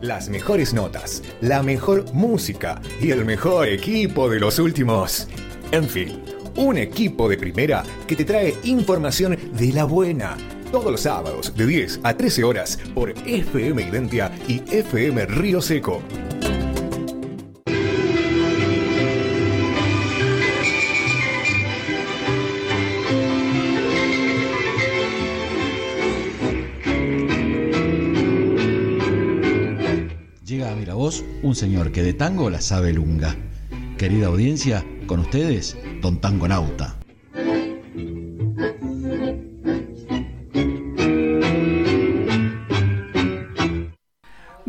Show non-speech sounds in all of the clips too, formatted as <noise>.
las mejores notas, la mejor música y el mejor equipo de los últimos. En fin, un equipo de primera que te trae información de la buena. Todos los sábados de 10 a 13 horas por FM Identia y FM Río Seco. Un señor que de tango la sabe lunga. Querida audiencia, con ustedes, Don Tango Nauta.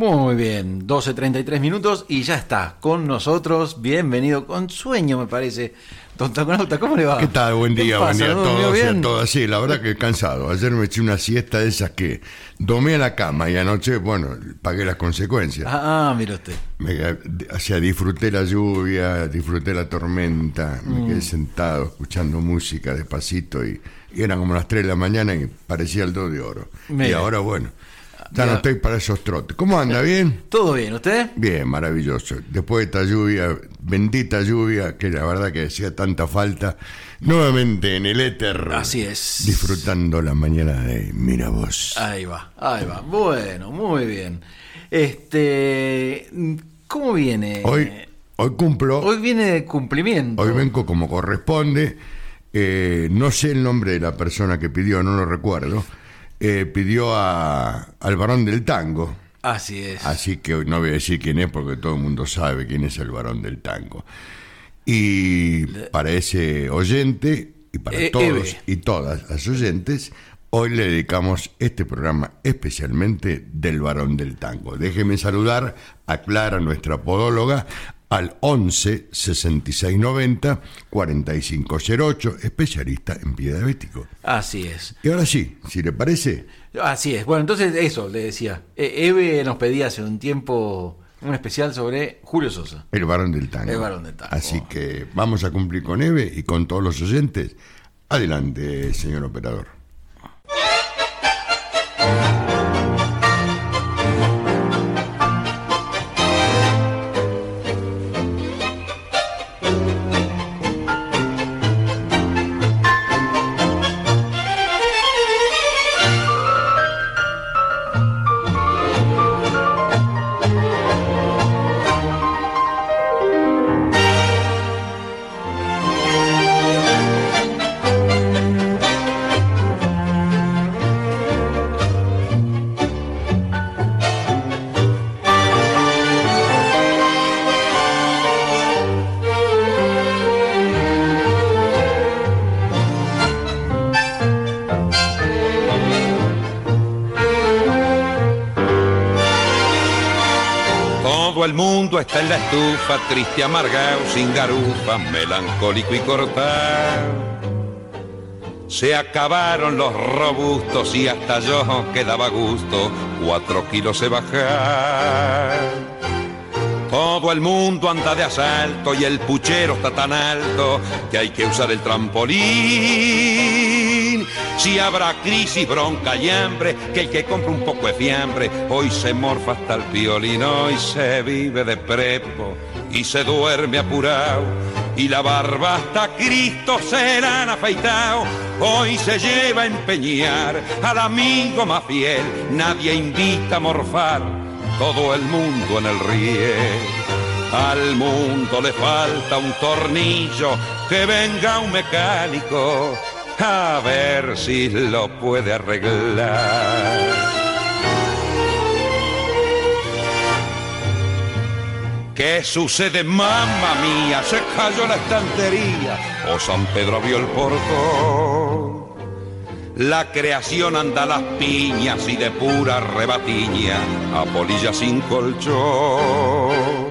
Muy bien, 12.33 minutos y ya está con nosotros. Bienvenido con sueño, me parece. ¿Cómo le va? ¿Qué tal? Buen ¿Qué día, buen día a ¿No durmió todos y a todas. Sí, la verdad que cansado. Ayer me eché una siesta de esas que domé a la cama y anoche, bueno, pagué las consecuencias. Ah, ah, mira usted. Me- o sea, disfruté la lluvia, disfruté la tormenta, me Mm. quedé sentado escuchando música despacito y, y eran como las 3 de la mañana y parecía el 2 de oro. Y ahora, bueno, ya Mira. no estoy para esos trotes. ¿Cómo anda? ¿Bien? ¿Todo bien? ¿Usted? Bien, maravilloso. Después de esta lluvia, bendita lluvia, que la verdad que hacía tanta falta, nuevamente en el éter. Así es. Disfrutando la mañana de Miravoz. Ahí va, ahí va. Bueno, muy bien. Este, ¿cómo viene? Hoy, hoy cumplo, Hoy hoy, viene de cumplimiento. vengo como corresponde. Eh, no sé el nombre de la persona que pidió, no lo recuerdo. Eh, pidió a, al varón del tango. Así es. Así que hoy no voy a decir quién es porque todo el mundo sabe quién es el varón del tango. Y para ese oyente y para Eh, todos y todas las oyentes, hoy le dedicamos este programa especialmente del varón del tango. Déjeme saludar a Clara, nuestra podóloga, al 11 66 90 4508, especialista en pie diabético. Así es. Y ahora sí, si le parece, Así es. Bueno, entonces eso le decía. Eh, Eve nos pedía hace un tiempo un especial sobre Julio Sosa. El varón del tango. El varón del tango. Así que vamos a cumplir con Eve y con todos los oyentes. Adelante, señor operador. Está en la estufa, triste, amargado, sin garufa, melancólico y cortado. Se acabaron los robustos y hasta yo quedaba gusto, cuatro kilos se bajar. Todo el mundo anda de asalto y el puchero está tan alto que hay que usar el trampolín. Si habrá crisis, bronca y hambre, que el que compra un poco de fiambre hoy se morfa hasta el violín, hoy se vive de prepo y se duerme apurado. Y la barba hasta Cristo se la han afeitado, hoy se lleva a empeñar al amigo más fiel, nadie invita a morfar todo el mundo en el riel. Al mundo le falta un tornillo, que venga un mecánico a ver si lo puede arreglar. ¿Qué sucede, mamma mía? Se cayó la estantería o San Pedro abrió el portón. La creación anda a las piñas y de pura rebatiña a polilla sin colchón.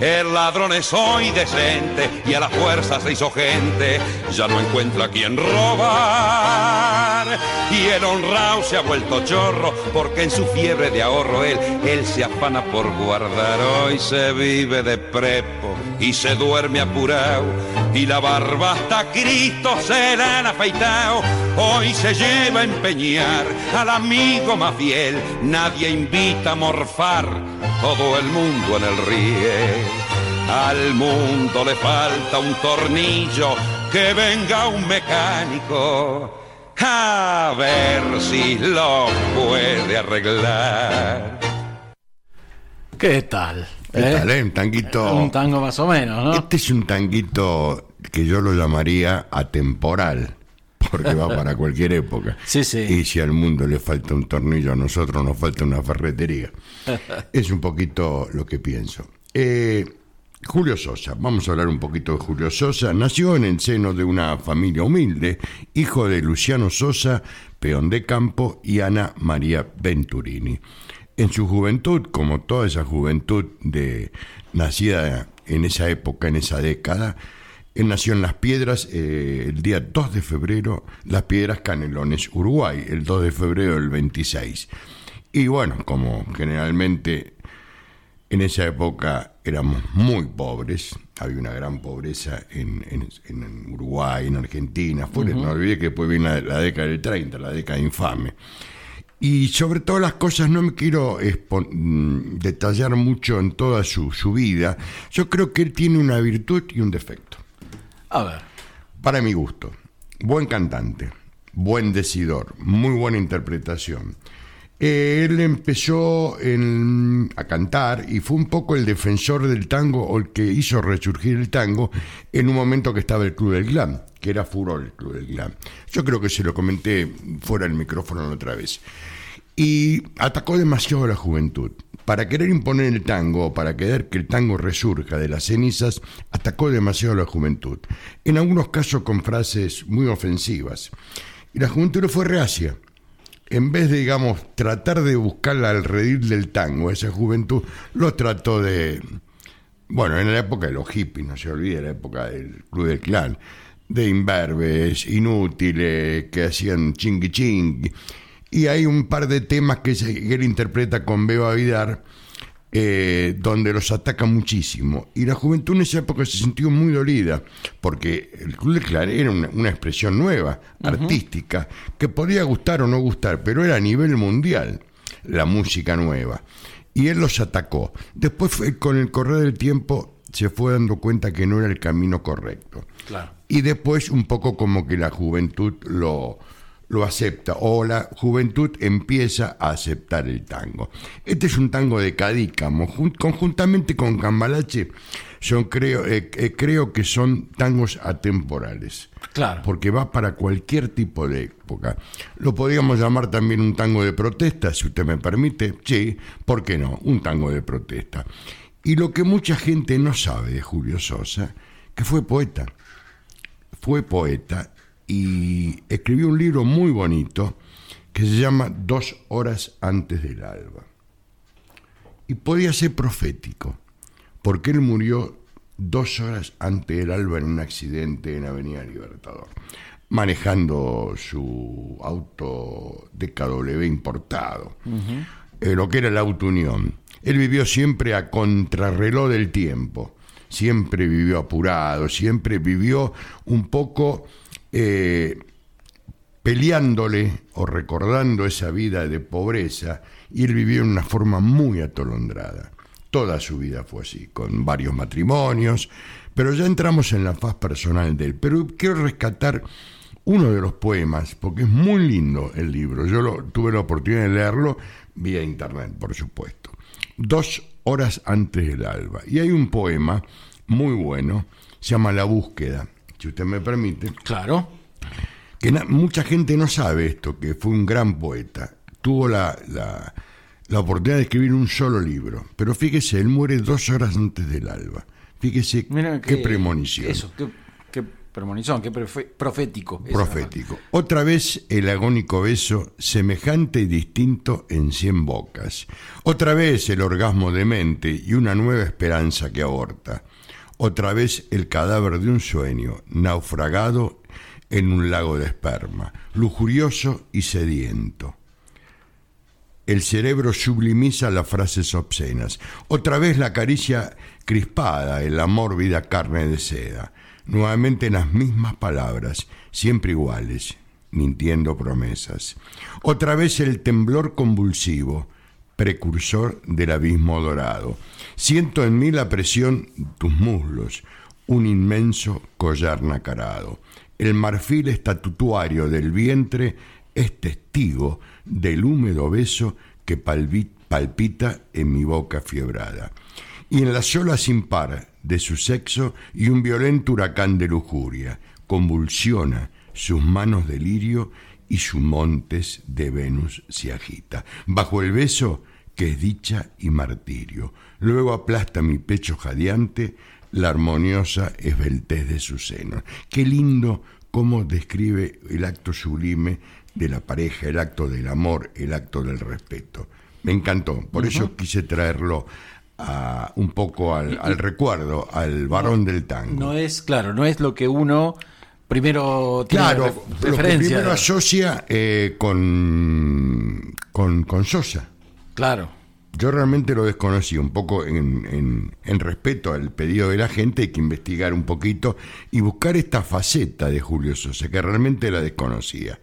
El ladrón es hoy decente y a la fuerza se hizo gente, ya no encuentra quien robar. Y el honrado se ha vuelto chorro porque en su fiebre de ahorro él, él se afana por guardar. Hoy se vive de prepo y se duerme apurado y la barba hasta Cristo se la han afeitado. Hoy se lleva a empeñar al amigo más fiel, nadie invita a morfar, todo el mundo en el riel. Al mundo le falta un tornillo, que venga un mecánico a ver si lo puede arreglar. ¿Qué tal? ¿Qué ¿Eh? tal, eh? Un tanguito. Un tango más o menos, ¿no? Este es un tanguito que yo lo llamaría atemporal, porque va para cualquier época. <laughs> Sí, sí. Y si al mundo le falta un tornillo, a nosotros nos falta una ferretería. <laughs> es un poquito lo que pienso. Eh, Julio Sosa, vamos a hablar un poquito de Julio Sosa. Nació en el seno de una familia humilde, hijo de Luciano Sosa, peón de campo, y Ana María Venturini. En su juventud, como toda esa juventud de, nacida en esa época, en esa década, él nació en Las Piedras eh, el día 2 de febrero, Las Piedras Canelones, Uruguay, el 2 de febrero del 26. Y bueno, como generalmente en esa época éramos muy pobres, había una gran pobreza en, en- en Uruguay, en Argentina, fue, no olvidé que después viene la, la década del 30, la década infame. Y sobre todas las cosas no me quiero mm, detallar mucho en toda su, su vida, yo creo que él tiene una virtud y un defecto A ver. para mi gusto. Buen cantante, buen decidor, muy buena interpretación. Él empezó a cantar y fue un poco el defensor del tango o el que hizo resurgir el tango en un momento que estaba el Club del Glam, que era furor el Club del Glam. Yo creo que se lo comenté fuera del micrófono otra vez. Y atacó demasiado a la juventud. Para querer imponer el tango, para querer que el tango resurja de las cenizas, atacó demasiado a la juventud. En algunos casos con frases muy ofensivas. Y la juventud fue reacia. En vez de, digamos, tratar de buscar al redil del tango, esa juventud lo trató de, bueno, en la época de los hippies, no se olvide, la época del Club del Clan, de imberbes, inútiles, que hacían chingui chingui. Y hay un par de temas que él interpreta con Beba Vidar, eh, donde los ataca muchísimo. Y la juventud en esa época se sintió muy dolida, porque el Club del Clan era una, una expresión nueva, artística, que podía gustar o no gustar, pero era a nivel mundial la música nueva. Y él los atacó. Después, fue- con el correr del tiempo, se fue dando cuenta que no era el camino correcto. Claro. Y después un poco como que la juventud lo, lo acepta o la juventud empieza a aceptar el tango. Este es un tango de Cadícamo, jun- conjuntamente con Cambalache, creo, eh, eh, creo que son tangos atemporales. Claro. Porque va para cualquier tipo de época. Lo podríamos llamar también un tango de protesta, si usted me permite. Sí, ¿por qué no? Un tango de protesta. Y lo que mucha gente no sabe de Julio Sosa, que fue poeta fue poeta y escribió un libro muy bonito que se llama Dos horas antes del alba. Y podía ser profético, porque él murió dos horas antes del alba en un accidente en Avenida Libertador, manejando su auto de KW importado, eh, lo que era el auto Unión. Él vivió siempre a contrarreloj del tiempo, siempre vivió apurado, siempre vivió un poco eh, peleándole o recordando esa vida de pobreza y él vivió en una forma muy atolondrada. Toda su vida fue así, con varios matrimonios, pero ya entramos en la faz personal de él. Pero quiero rescatar uno de los poemas, porque es muy lindo el libro. Yo lo, tuve la oportunidad de leerlo vía internet, por supuesto. Dos horas antes del alba. Y hay un poema muy bueno, se llama La búsqueda, si usted me permite Claro. que mucha gente no sabe esto, que fue un gran poeta. Tuvo la, la- la oportunidad de escribir un solo libro, pero fíjese, él muere dos horas antes del alba. Fíjese Mira qué que- premonición. Eso, qué, qué Premonizón, qué profe- profético. esa Profético. Otra vez el agónico beso, semejante y distinto en cien bocas. Otra vez el orgasmo demente y una nueva esperanza que aborta. Otra vez el cadáver de un sueño, naufragado en un lago de esperma, lujurioso y sediento. El cerebro sublimiza las frases obscenas. Otra vez la caricia crispada en la mórbida carne de seda. Nuevamente las mismas palabras, siempre iguales, mintiendo promesas. Otra vez el temblor convulsivo, precursor del abismo dorado. Siento en mí la presión tus muslos, un inmenso collar nacarado. El marfil estatutuario del vientre es testigo del húmedo beso que palpita en mi boca fiebrada. Y en la sola sin par de su sexo y un violento huracán de lujuria convulsiona sus manos de lirio y sus montes de Venus se agita. Bajo el beso que es dicha y martirio. Luego aplasta mi pecho jadeante la armoniosa esbeltez de sus senos. Qué lindo cómo describe el acto sublime de la pareja, el acto del amor, el acto del respeto. Me encantó, por eso quise traerlo a- un poco al, al recuerdo, al varón del tango. No es, claro, no es lo que uno primero tiene Claro, lo que primero asocia eh, con, con, con Sosa. Claro. Yo realmente lo desconocí, un poco en, en- en respeto al pedido de la gente, hay que investigar un poquito y buscar esta faceta de Julio Sosa, que realmente la desconocía.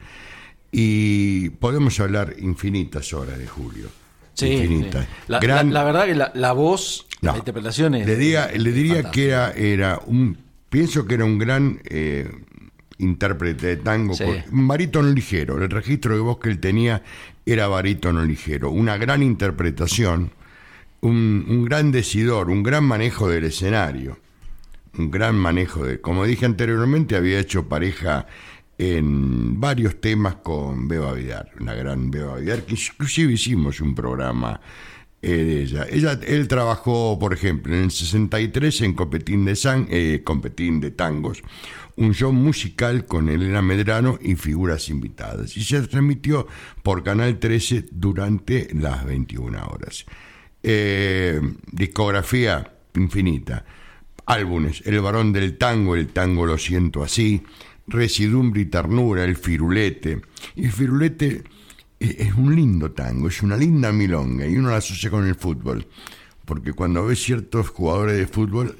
Y podemos hablar infinitas horas de Julio. Sí, infinitas. sí. La, Gran- la- la verdad que la, la voz, No. la interpretación es. le, diga- le diría que era, era un, pienso que era un gran eh, intérprete de tango, Sí. un barítono ligero, el registro de voz que él tenía era barítono ligero, una gran interpretación, un, un gran decidor, un gran manejo del escenario, un gran manejo de, como dije anteriormente, había hecho pareja en varios temas con Beba Vidar, una gran Beba Vidar, que inclusive hicimos un programa eh, de ella. ella. Él trabajó, por ejemplo, en el 63 en Copetín de, San, eh, Copetín de Tangos, un show musical con Elena Medrano y figuras invitadas, y se transmitió por Canal 13 durante las 21 horas. Eh, discografía infinita. Álbumes, El varón del tango, El tango lo siento así, Residumbre y ternura, El firulete. Y el firulete es es un lindo tango, es una linda milonga y uno la asocia con el fútbol, porque cuando ves ciertos jugadores de fútbol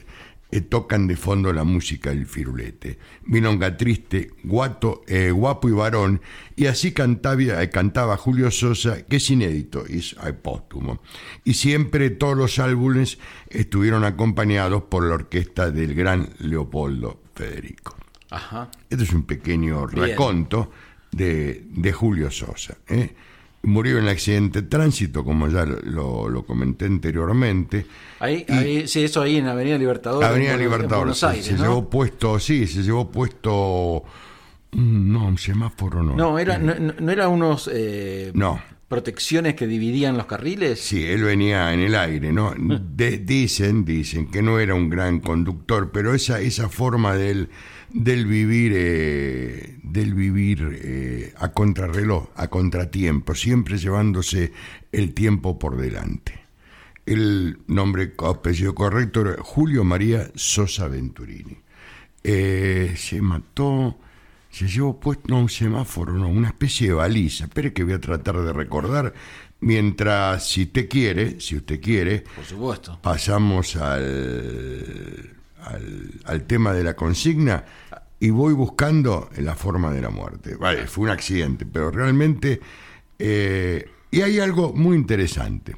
eh, tocan de fondo la música del firulete. Milonga triste, guato, eh, guapo y varón, y así cantaba, eh, cantaba Julio Sosa, que es inédito, y es eh, póstumo. Y siempre todos los álbumes estuvieron acompañados por la orquesta del gran Leopoldo Federico. Ajá. Este es un pequeño Bien. raconto de, de Julio Sosa. ¿eh? Murió en el accidente de tránsito, como ya lo, lo- comenté anteriormente. Ahí, ahí, sí, eso ahí en Avenida Libertador. Avenida en Buenos- en Libertador. Buenos se- Aires, se ¿no? llevó puesto, sí, se llevó puesto. mm, No, un semáforo no. No, era, no, no- no era unos eh, No. Protecciones que dividían los carriles. Sí, él venía en el aire, ¿no? <laughs> De- dicen, dicen que no era un gran conductor, pero esa, esa forma del, del vivir, eh, del vivir eh, a contrarreloj, a contratiempo, siempre llevándose el tiempo por delante. El nombre apellido correcto era Julio María Sosa Venturini. Eh, se mató, se llevó puesto, no, un semáforo, no, una especie de baliza. Espere que voy a tratar de recordar. Mientras, si usted quiere, si usted quiere, Por supuesto. pasamos al, al, al tema de la consigna y voy buscando la forma de la muerte. Vale, fue un accidente, pero realmente... eh, y hay algo muy interesante.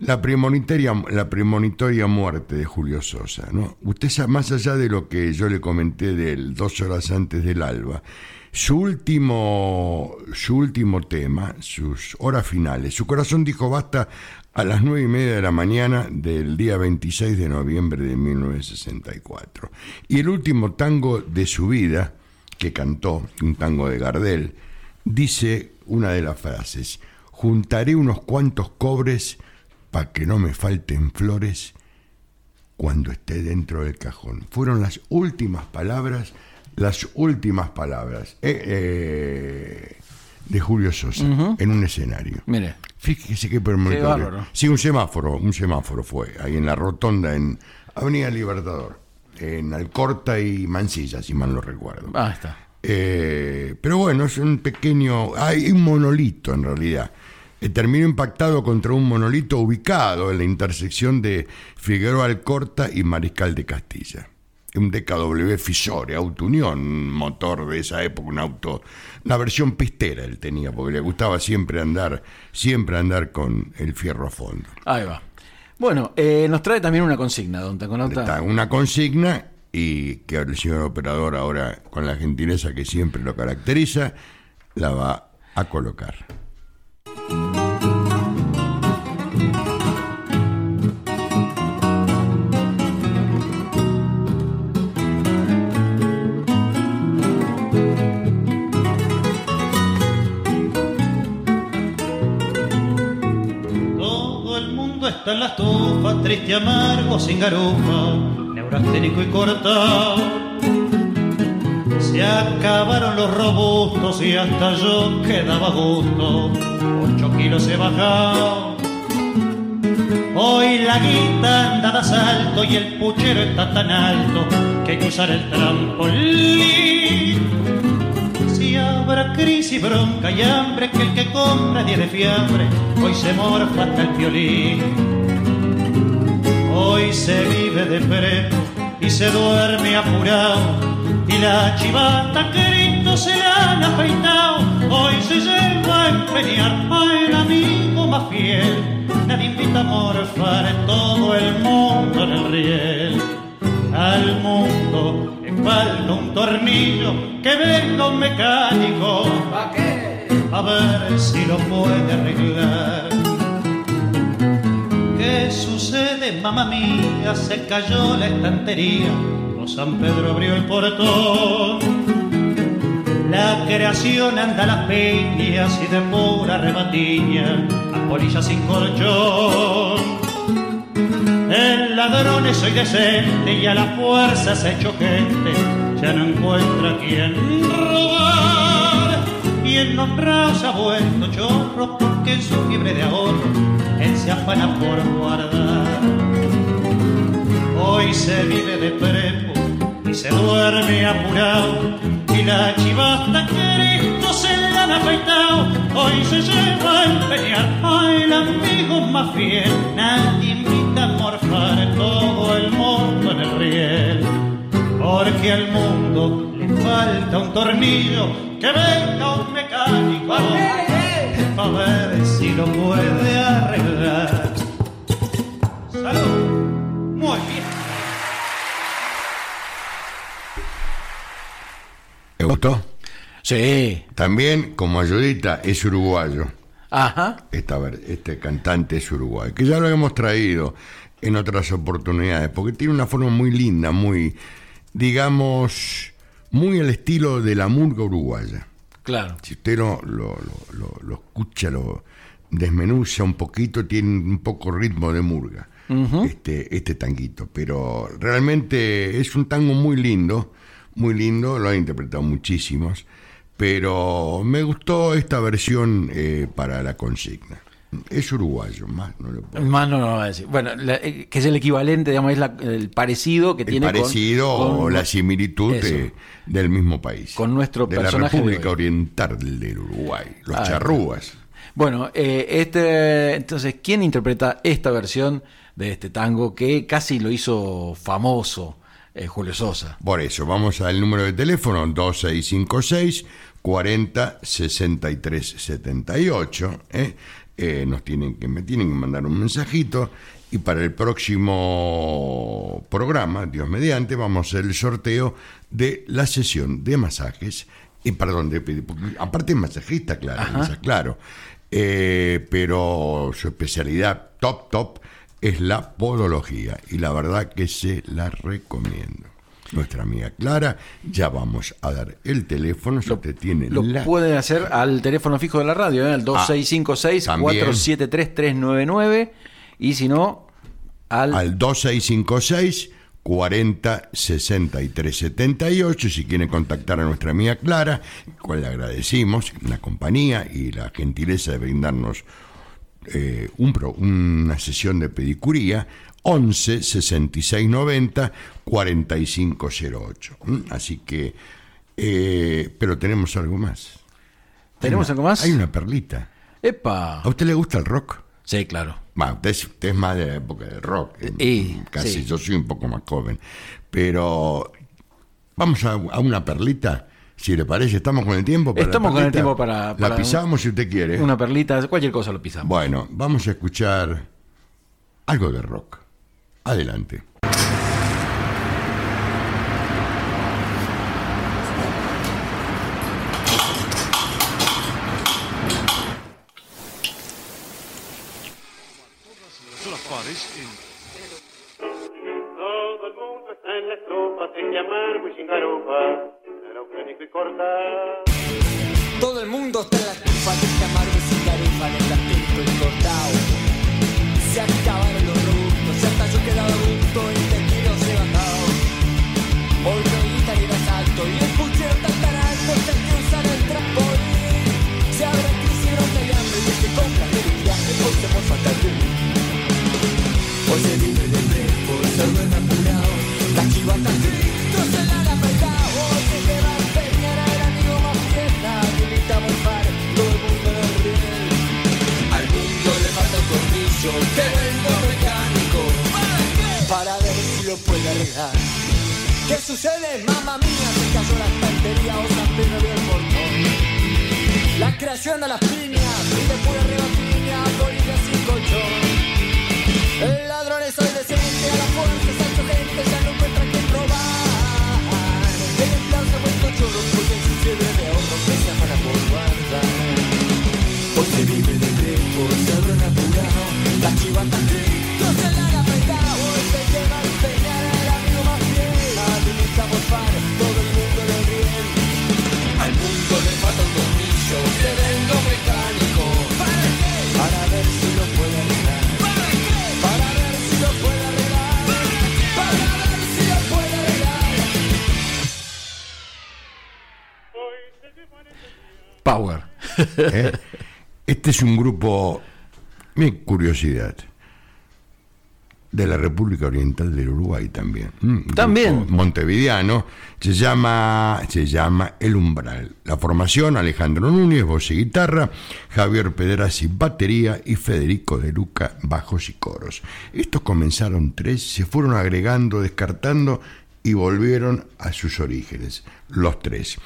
La premonitoria, la muerte de Julio Sosa, ¿no? Usted más allá de lo que yo le comenté de él dos horas antes del alba, su último, su último tema, sus horas finales, su corazón dijo basta a las nueve y media de la mañana del día 26 de noviembre de 1964. Y el último tango de su vida, que cantó, un tango de Gardel, dice una de las frases, juntaré unos cuantos cobres para que no me falten flores cuando esté dentro del cajón. Fueron las últimas palabras, las últimas palabras eh, eh, de Julio Sosa en un escenario. Mire. Fíjese qué bárbaro. Sí, un semáforo, un semáforo fue, ahí en la rotonda, en Avenida Libertador, en Alcorta y Mansilla, si mal no recuerdo. Ah, está. Eh, pero bueno, es un pequeño. Hay un monolito en realidad. Eh, terminó impactado contra un monolito ubicado en la intersección de Figueroa Alcorta y Mariscal de Castilla. Un DKW Fisore, Auto Unión, un motor de esa época, un auto, una versión pistera él tenía, porque le gustaba siempre andar, siempre andar con el fierro a fondo. Ahí va. Bueno, eh, nos trae también una consigna, don Taconauta. Una consigna y que el señor operador ahora, con la gentileza que siempre lo caracteriza, la va a colocar. Está en la estufa, triste, amargo, sin garufa, neurasténico y cortado. Se acabaron los robustos y hasta yo quedaba gusto. Ocho kilos he bajado. Hoy la guita anda de asalto y el puchero está tan alto que hay que usar el trampolín. Habrá crisis, bronca y hambre, que el que compra tiene fiambre, hoy se morfa hasta el violín. Hoy se vive de prepo y se duerme apurado, y la chivata Cristo se la han afeitado, hoy se lleva a empeñar al amigo más fiel. Nadie invita a morfar en todo el mundo en el riel al mundo falta un tornillo que venga un mecánico. A ver si lo puede arreglar. ¿Qué sucede, mamá mía? Se cayó la estantería. O San Pedro abrió el portón. La creación anda a las peñas y de pura rebatiña. A polilla sin colchón el ladrón es hoy decente y a la fuerza se hecho gente, ya no encuentra quien robar. Y el honrado se ha vuelto chorro porque en su fiebre de ahorro él se afana por guardar. Hoy se vive de prepo y se duerme apurado y la chivasta que se le han afeitado. Hoy se lleva a empeñar al amigo más fiel. Nadie morfar en todo el mundo en el riel. Porque al mundo le falta un tornillo que venga un mecánico a ver si lo puede arreglar. Salud. Muy bien. ¿Te gustó? Sí. También, como ayudita, es uruguayo. Ajá. Esta, ver- este cantante es uruguayo, que ya lo hemos traído en otras oportunidades, porque tiene una forma muy linda, muy, digamos, muy al estilo de la murga uruguaya. Claro. Si usted lo, lo, lo- lo- escucha, lo desmenuza un poquito, tiene un poco ritmo de murga, este, este tanguito. Pero realmente es un tango muy lindo, muy lindo, lo han interpretado muchísimos, pero me gustó esta versión eh, para la consigna. Es uruguayo, más no le puedo Más no lo va a decir. Bueno, la- eh, que es el equivalente, digamos, es la- el parecido que el tiene parecido con, o la similitud de- del mismo país. Con nuestro de la personaje República. Oriental del Uruguay, los Ah, charrúas. Bueno, eh, este, entonces, ¿quién interpreta esta versión de este tango que casi lo hizo famoso eh, Julio Sosa? Por eso, vamos al número de teléfono 2656 40 63 78. ¿eh? Eh, nos tienen que, me tienen que mandar un mensajito. Y para el próximo programa, Dios mediante, vamos a hacer el sorteo de la sesión de masajes. Y perdón, de, porque aparte es masajista, claro, claro. Eh, pero su especialidad top, top es la podología. Y la verdad que se la recomiendo. Nuestra amiga Clara, ya vamos a dar el teléfono, si usted tiene Lo la... pueden hacer al teléfono fijo de la radio, ¿eh? al 2656-473-399. Y si no, Al- al 2656 40 63 78 si quieren contactar a nuestra amiga Clara, cual le agradecimos la compañía y la gentileza de brindarnos eh, un pro- una sesión de pedicuría 11 66 90 45 08 ¿m? así que eh, pero tenemos algo más ¿Tenemos una- algo más? hay una perlita ¡Epa! ¿a usted le gusta el rock? Sí, claro. Bueno, usted, es- usted es más de la época del rock. eh, Y, casi, sí. yo soy un poco más joven. Pero vamos a, a una perlita, si le parece. ¿Estamos con el tiempo? para Estamos con el tiempo para- La para pisamos si usted quiere. Una perlita, cualquier cosa lo pisamos. Bueno, vamos a escuchar algo de rock. Adelante. ¿Eh? Este es un grupo, mi curiosidad, de la República Oriental del Uruguay también. Mm, También. Montevideano. Se llama, se llama El Umbral. La formación, Alejandro Núñez, voz y guitarra, Javier Pedrazzi, batería y Federico de Luca, bajos y coros. Estos comenzaron tres, se fueron agregando, descartando y volvieron a sus orígenes, los tres.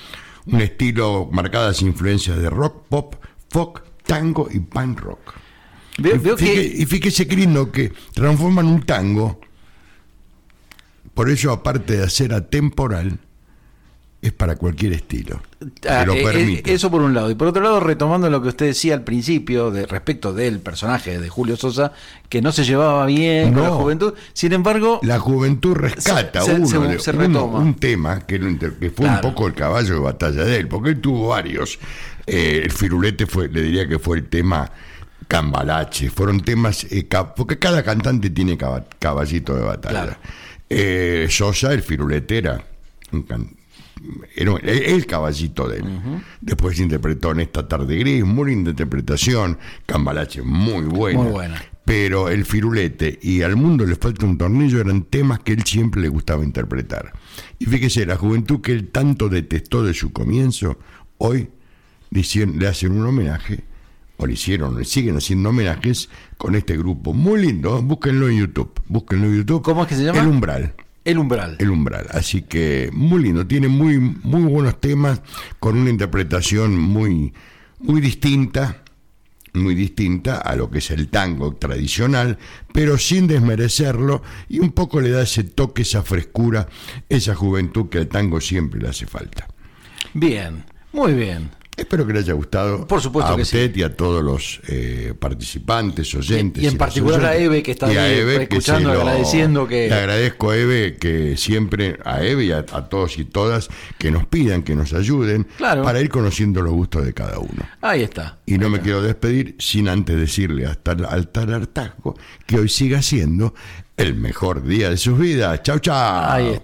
Un estilo marcadas influencias de rock, pop, folk, tango y punk rock. Veo, Y veo fíjese, que y fíjese lindo que transforman un tango, por eso aparte de ser atemporal, es para cualquier estilo. Ah, lo eh, eh, permite. eso por un lado. Y por otro lado, retomando lo que usted decía al principio de respecto del personaje de Julio Sosa, que no se llevaba bien con la juventud. Sin embargo, La juventud rescata Se- uno, se- se uno- un tema que, fue Claro. un poco el caballo de batalla de él, porque él tuvo varios. Eh, el firulete fue, le diría que fue el tema cambalache, fueron temas, eh, porque cada cantante tiene caba- caballito de batalla. Claro. Eh, Sosa, el firulete era un can- era el, caballito de él. Después interpretó en esta tarde gris, muy linda interpretación, cambalache muy buena. Muy buena. Pero el firulete y al mundo le falta un tornillo eran temas que él siempre le gustaba interpretar. Y fíjese, la juventud que él tanto detestó de su comienzo, hoy le, hacen un homenaje, o le hicieron, le siguen haciendo homenajes con este grupo. Muy lindo, búsquenlo en YouTube. Búsquenlo en YouTube. ¿Cómo es que se llama? El Umbral. El umbral. El Umbral. Así que muy lindo, tiene muy, muy buenos temas con una interpretación muy, muy distinta, muy distinta a lo que es el tango tradicional, pero sin desmerecerlo y un poco le da ese toque, esa frescura, esa juventud que al tango siempre le hace falta. Bien, muy bien. Espero que le haya gustado Por supuesto a que usted y a todos los eh, participantes, oyentes. Y- y en particular a. Eve, que está Y a ahí Eve, que escuchando, lo- agradeciendo que- Le agradezco a Eve que siempre, a Eve y a, a todos y todas, que nos pidan, que nos ayuden Claro. para ir conociendo los gustos de cada uno. Ahí está. Y no me quiero despedir sin antes decirle hasta al tal hartazgo que hoy siga siendo el mejor día de sus vidas. Chau, chau. Ahí está.